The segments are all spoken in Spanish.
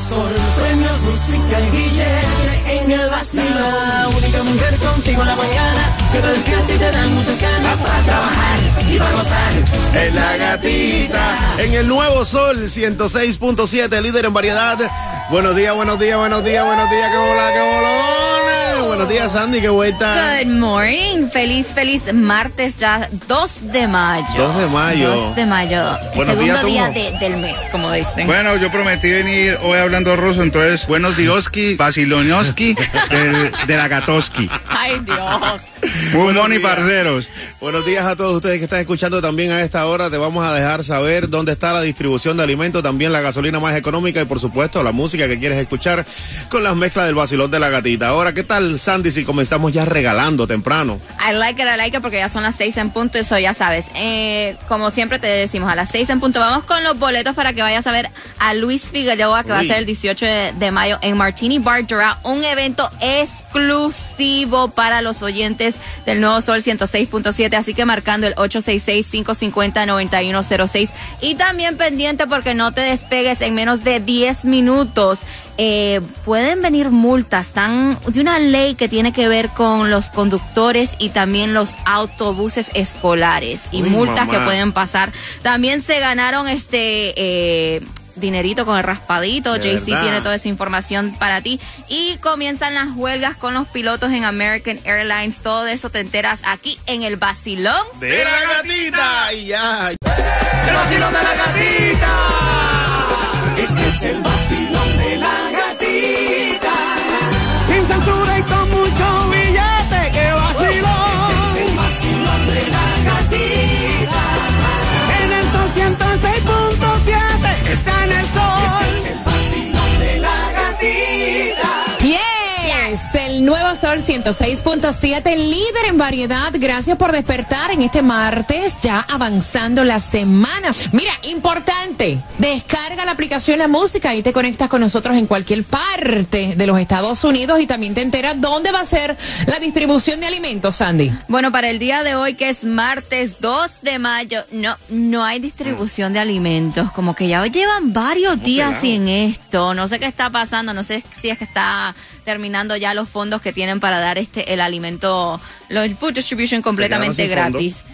Sol. Premios, música y billete en el vacilón. La única mujer contigo en la mañana. Que te despierta y te dan muchas ganas para trabajar y para gozar. Es la gatita en el nuevo sol 106.7, líder en variedad. Buenos días, buenos días, buenos días, buenos días, qué bola, qué bolón. Buenos días, Sandy, qué vuelta. Good morning. Feliz, feliz martes ya, 2 de mayo. 2 de mayo. 2 de mayo. Buenos Segundo días, día de- del mes, como dicen. Bueno, yo prometí venir hoy hablando ruso, entonces, buenos dioski, basilonioski, de, de la gatoski. Ay, Dios. Muy días. parceros. Buenos días a todos ustedes que están escuchando también a esta hora. Te vamos a dejar saber dónde está la distribución de alimentos, también la gasolina más económica y por supuesto la música que quieres escuchar con las mezclas del vacilón de la gatita. Ahora, ¿qué tal, Sandy, si comenzamos ya regalando temprano? I like it, I like it, porque ya son las 6 en punto, eso ya sabes. Eh, como siempre te decimos, a las 6 en punto. Vamos con los boletos para que vayas a ver a Luis Figueroa, que va a ser el 18 de, de mayo en Martini Bar Doral, un evento exclusivo para los oyentes del Nuevo Sol 106.7, así que marcando el 866-550-9106 y también pendiente porque no te despegues en menos de 10 minutos. Eh, pueden venir multas tan de una ley que tiene que ver con los conductores y también los autobuses escolares y Uy, multas mamá. que pueden pasar. También se ganaron este eh, dinerito con el raspadito. JC tiene toda esa información para ti. Y comienzan las huelgas con los pilotos en American Airlines. Todo eso te enteras aquí en el Basilón. De la gatita y ya. El vacilón de la gatita. Este es el vacilón 106.7, líder en variedad. Gracias por despertar en este martes, ya avanzando la semana. Mira, importante, descarga la aplicación La Música y te conectas con nosotros en cualquier parte de los Estados Unidos y también te enteras dónde va a ser la distribución de alimentos, Sandy. Bueno, para el día de hoy, que es martes 2 de mayo, no, no hay distribución de alimentos. Como que ya llevan varios días sin esto. No sé qué está pasando. No sé si es que está terminando ya los fondos que tienen para dar este el alimento, el food distribution completamente fondos.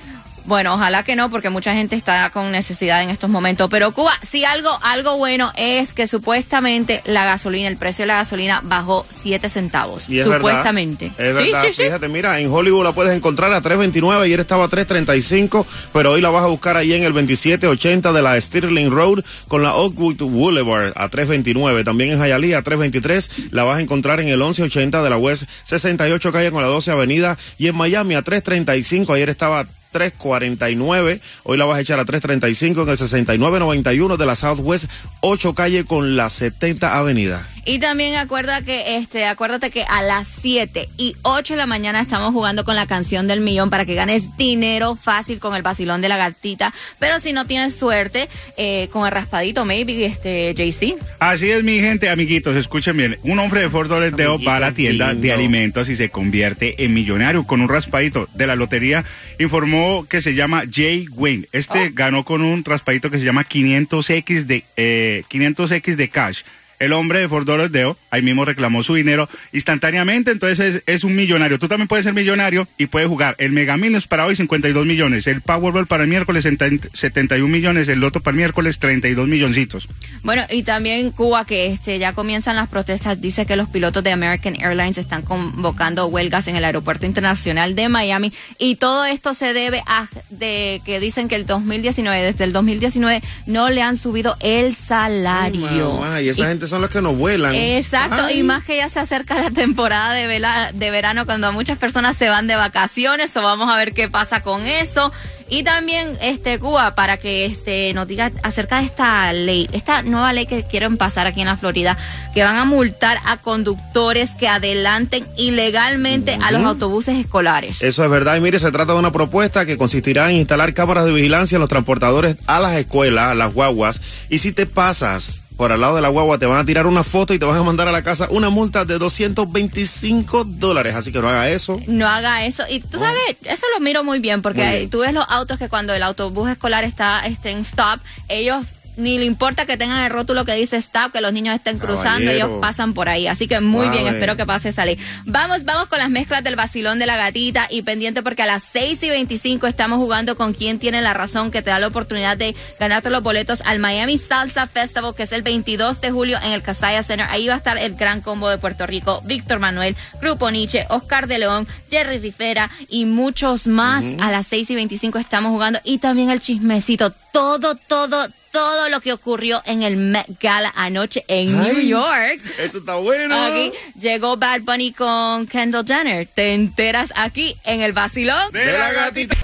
Bueno, ojalá que no, porque mucha gente está con necesidad en estos momentos. Pero Cuba, sí algo, algo bueno es que supuestamente la gasolina, el precio de la gasolina bajó 7 centavos. Y es supuestamente. verdad. Es Sí, verdad. sí, sí. Fíjate, mira, en Hollywood la puedes encontrar a 3.29. Ayer estaba a 3.35, pero hoy la vas a buscar ahí en el 2780 de la Stirling Road con la Oakwood Boulevard a 3.29. También en Hialeah a 3.23 la vas a encontrar en el 1180 de la West 68 calle con la 12 Avenida y en Miami a 3.35. Ayer estaba a 349, hoy la vas a echar a 335 en el 6991 de la Southwest 8 calle con la 70 Avenida. Y también acuerda que, este, acuérdate que a las 7 y 8 de la mañana estamos jugando con la canción del millón para que ganes dinero fácil con el vacilón de la gatita. Pero si no tienes suerte, eh, con el raspadito, maybe, este, JC. Así es, mi gente, amiguitos, escuchen bien. Un hombre de Fort Lauderdale va a la tienda de alimentos y se convierte en millonario con un raspadito de la lotería. Informó que se llama Jay Wayne. Este ganó con un raspadito que se llama 500X de, eh, 500X de cash. El hombre de Fort Lauderdale ahí mismo reclamó su dinero instantáneamente, entonces es, es un millonario. Tú también puedes ser millonario y puedes jugar el Mega Millions para hoy 52 millones, el Powerball para el miércoles 70 71 millones, el Loto para el miércoles 32 milloncitos. Bueno, y también Cuba, que este, ya comienzan las protestas, dice que los pilotos de American Airlines están convocando huelgas en el Aeropuerto Internacional de Miami y todo esto se debe a de que dicen que el 2019, desde el 2019, no le han subido el salario. Mamá, y esa gente son las que no vuelan. Exacto, Ay. y más que ya se acerca la temporada de, vela- de verano cuando muchas personas se van de vacaciones, o vamos a ver qué pasa con eso. Y también, este, Cuba, para que este, nos diga acerca de esta ley, esta nueva ley que quieren pasar aquí en la Florida, que van a multar a conductores que adelanten ilegalmente a los autobuses escolares. Eso es verdad. Y mire, se trata de una propuesta que consistirá en instalar cámaras de vigilancia en los transportadores a las escuelas, a las guaguas. Y si te pasas por al lado de la guagua, te van a tirar una foto y te van a mandar a la casa una multa de 225 dólares. Así que no haga eso. No haga eso. Y tú sabes, eso lo miro muy bien porque Muy bien. tú ves los autos que cuando el autobús escolar está este, en stop, ellos ni le importa que tengan el rótulo que dice stop, que los niños estén cruzando, Caballero. ellos pasan por ahí. Así que muy bien, espero que pase esa ley. Vamos, vamos con las mezclas del vacilón de la gatita y pendiente porque a las 6 y 25 estamos jugando con quien tiene la razón que te da la oportunidad de ganarte los boletos al Miami Salsa Festival, que es el 22 de julio en el Casaya Center. Ahí va a estar el gran combo de Puerto Rico, Víctor Manuel, Grupo Nietzsche, Oscar de León, Jerry Rivera y muchos más. A las 6 y 25 estamos jugando y también el chismecito. Todo, todo, todo lo que ocurrió en el Met Gala anoche en New York. Eso está bueno. Aquí llegó Bad Bunny con Kendall Jenner. Te enteras aquí en el vacilón. De la gatita.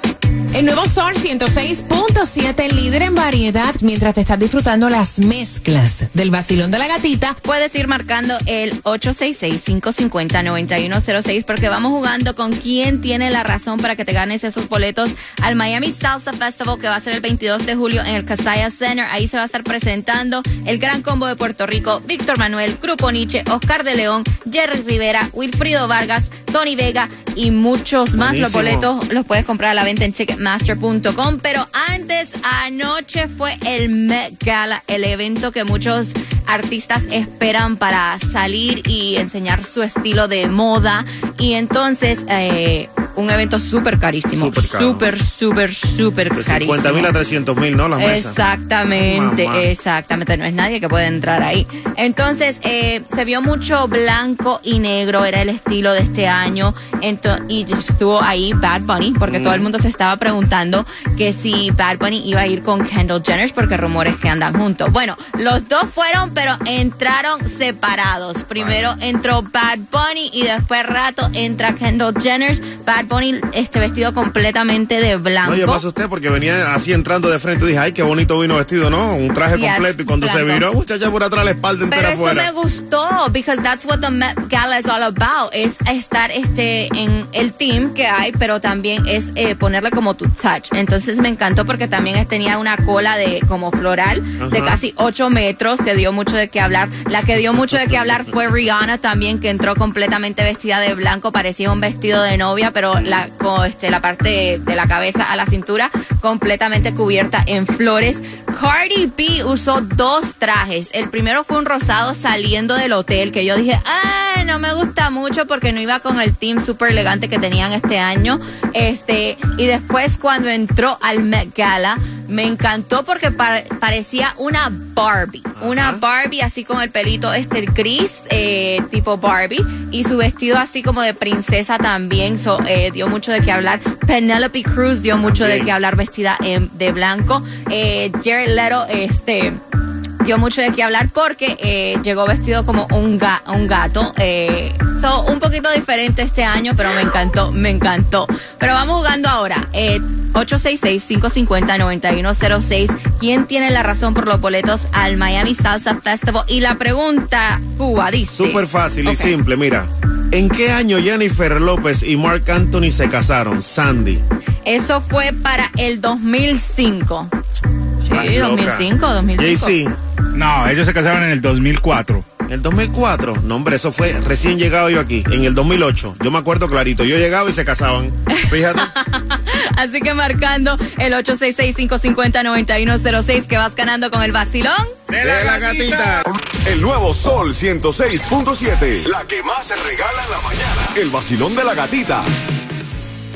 El nuevo Sol 106.7, líder en variedad, mientras te estás disfrutando las mezclas del vacilón de la gatita. Puedes ir marcando el 866-550-9106 porque vamos jugando con quién tiene la razón para que te ganes esos boletos al Miami Salsa Festival que va a ser el 22 de julio en el Casaya Center. Ahí se va a estar presentando el gran combo de Puerto Rico, Víctor Manuel, Grupo Nietzsche, Oscar de León, Jerry Rivera, Wilfrido Vargas, Tony Vega y muchos más. Los boletos los puedes comprar a la venta en Ticketmaster.com. Pero antes, anoche fue el Met Gala, el evento que muchos artistas esperan para salir y enseñar su estilo de moda. Y entonces, eh, un evento súper carísimo. Súper caro. Súper, súper, carísimo. 50 mil a 300 mil, ¿no? Las mesas. Exactamente, Mamá. exactamente. No es nadie que puede entrar ahí. Entonces, eh, se vio mucho blanco y negro, era el estilo de este año. Ento- y estuvo ahí Bad Bunny, porque todo el mundo se estaba preguntando que si Bad Bunny iba a ir con Kendall Jenner, porque rumores que andan juntos. Bueno, los dos fueron, pero entraron separados. Primero entró Bad Bunny y después rato entra Kendall Jenner. Bad Bunny este vestido completamente de blanco. No, yo pasa usted porque venía así entrando de frente y dije, ay, qué bonito vino vestido, ¿no? Un traje Yes, completo y cuando se viró, muchacha por atrás la espalda Pero entera eso afuera. me gustó, because that's what the Met Gala is all about. Es estar este en el team que hay, pero también es eh, ponerle como tu touch. Entonces me encantó porque también tenía una cola de como floral de casi 8 metros que dio mucho de qué hablar. La que dio mucho de qué hablar fue Rihanna también, que entró completamente vestida de blanco, parecía un vestido de novia, pero la, este, la parte de la cabeza a la cintura completamente cubierta en flores. Cardi B usó dos trajes. El primero fue un rosado saliendo del hotel, que yo dije, ay, no me gusta mucho porque no iba con el team súper elegante que tenían este año. Este, y después cuando entró al Met Gala, me encantó porque pa- parecía una Barbie. Una Barbie así con el pelito este gris, eh, tipo Barbie, y su vestido así como de princesa también. So, eh, dio mucho de qué hablar. Penelope Cruz dio mucho de qué hablar vestida de blanco. Eh, Jared Leto, este dio mucho de qué hablar porque eh, llegó vestido como un, ga- un gato. Eh, so, un poquito diferente este año, pero me encantó, me encantó. Pero vamos jugando ahora. Eh, 866-550-9106. ¿Quién tiene la razón por los boletos al Miami Salsa Festival? Y la pregunta, Cuba, dice. Súper fácil y simple, mira. ¿En qué año Jennifer López y Mark Anthony se casaron? Sandy. Eso fue para el 2005. Estás Sí, loca. 2005, 2005. No, ellos se casaron en el 2004. ¿El 2004? No, hombre, eso fue recién llegado yo aquí, en el 2008. Yo me acuerdo clarito, yo llegaba y se casaban. Fíjate. Así que marcando el 866-550-9106 que vas ganando con el vacilón. De la gatita. El nuevo Sol 106.7. La que más se regala en la mañana. El vacilón de la gatita.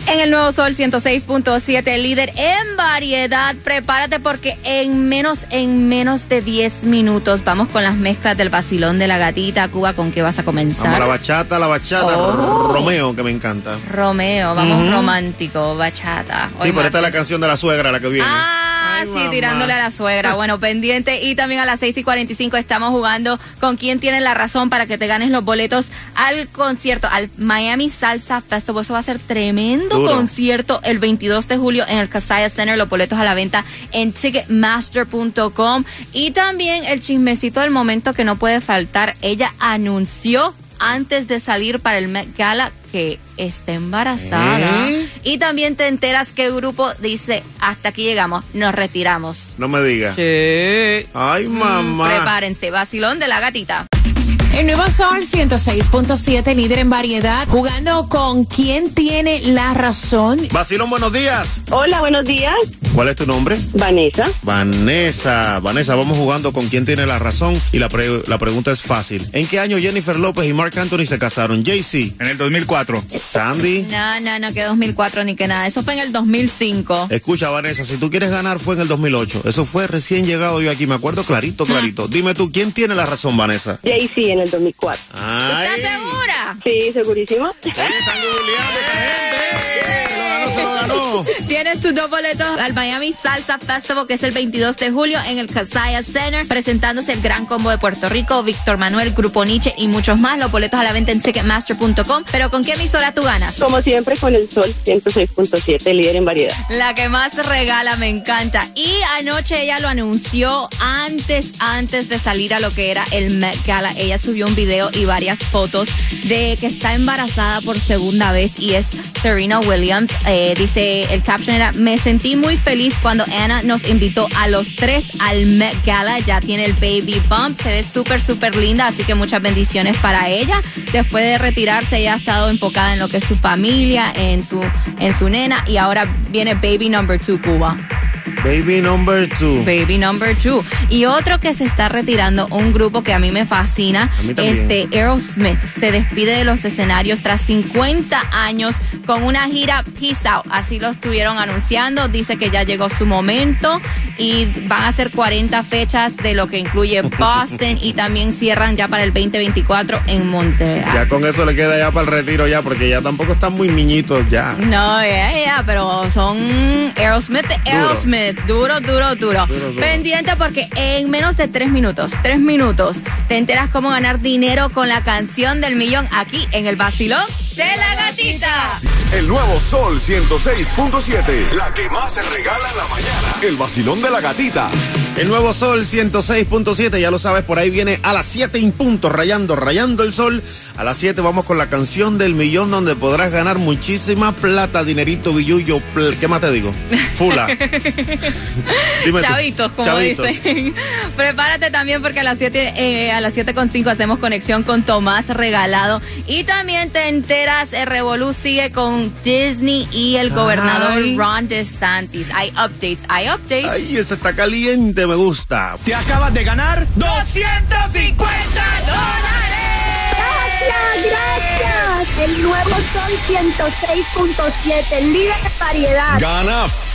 En el nuevo Sol 106.7, líder en variedad. Prepárate porque en menos, en menos de 10 minutos vamos con las mezclas del vacilón de la gatita. Cuba, ¿con qué vas a Vamos a la comenzar? bachata, la bachata. Oh. Romeo, que me encanta. Romeo, vamos romántico, bachata. Hoy Sí, pero esta es la canción de la suegra, la que viene. Ah, Ay, sí, mamá. tirándole a la suegra. Bueno, pendiente. Y también a las 6 y 45 estamos jugando con quién tiene la razón para que te ganes los boletos al concierto, al Miami Salsa Festival. Eso va a ser tremendo Duro. concierto el 22 de julio en el Casaya Center. Los boletos a la venta en ticketmaster.com. Y también el chismecito del momento que no puede faltar. Ella anunció antes de salir para el Met Gala que está embarazada. ¿Eh? Y también te enteras que el grupo dice, hasta aquí llegamos, nos retiramos. No me digas. Sí. Ay, mamá. Prepárense, vacilón de la gatita. El nuevo Sol 106.7, líder en variedad, jugando con quién tiene la razón. Vacilón, buenos días. Hola, buenos días. ¿Cuál es tu nombre? Vanessa. Vanessa. Vanessa, vamos jugando con quién tiene la razón y la, pre- la pregunta es fácil. ¿En qué año Jennifer López y Mark Anthony se casaron? JC. En el 2004. Sandy. No, no, no, que 2004 ni que nada. Eso fue en el 2005. Escucha, Vanessa, si tú quieres ganar fue en el 2008. Eso fue recién llegado yo aquí, me acuerdo clarito, clarito. Dime tú, ¿quién tiene la razón, Vanessa? Jay-Z en el 2004. Ay. ¿Estás segura? Sí, segurísimo. Oye, están esta gente. Tienes tus dos boletos al Miami Salsa Festival, que es el 22 de julio en el Casaya Center, presentándose el Gran Combo de Puerto Rico, Víctor Manuel, Grupo Nietzsche y muchos más. Los boletos a la venta en Ticketmaster.com. Pero ¿con qué emisora tú ganas? Como siempre con el Sol 106.7, líder en variedad. La que más regala, me encanta. Y anoche ella lo anunció antes, antes de salir a lo que era el Met Gala. Ella subió un video y varias fotos de que está embarazada por segunda vez y es Serena Williams. Eh, dice, el caption era, me sentí muy feliz cuando Anna nos invitó a los tres al Met Gala. Ya tiene el baby bump, se ve súper, súper linda, así que muchas bendiciones para ella. Después de retirarse, ella ha estado enfocada en lo que es su familia, en su, en su nena y ahora viene baby number two, Cuba. Baby number two. Baby number two. Y otro que se está retirando, un grupo que a mí me fascina, A mí también. este Aerosmith se despide de los escenarios tras 50 años con una gira Peace Out. Así lo estuvieron anunciando. Dice que ya llegó su momento y van a ser 40 fechas de lo que incluye Boston y también cierran ya para el 2024 en Montreal. Ya con eso le queda ya para el retiro ya, porque ya tampoco están muy niñitos ya. No, ya, ya, pero son Aerosmith, de Duro, duro, duro, Duro, duro. Pendiente porque en menos de tres minutos, tres minutos, te enteras cómo ganar dinero con la canción del millón aquí en el vacilón de la gatita. El nuevo Sol 106.7. La que más se regala en la mañana. El vacilón de la gatita. El nuevo sol 106.7, ya lo sabes, por ahí viene a las 7 en punto, rayando, rayando el sol. A las 7 vamos con la canción del millón donde podrás ganar muchísima plata, dinerito, billullo, pl- ¿qué más te digo? Fula. Dime tú. Chavitos, como Chavitos. dicen. Prepárate también porque a las 7 eh, a las 7.5 hacemos conexión con Tomás Regalado. Y también te enteras, eh, Revolú sigue con Disney y el gobernador Ay. Ron DeSantis. Hay updates, hay updates. Ay, ese está caliente, me gusta. Te acabas de ganar 250 Gracias, gracias. El nuevo Sol 106.7, líder de variedad. Gana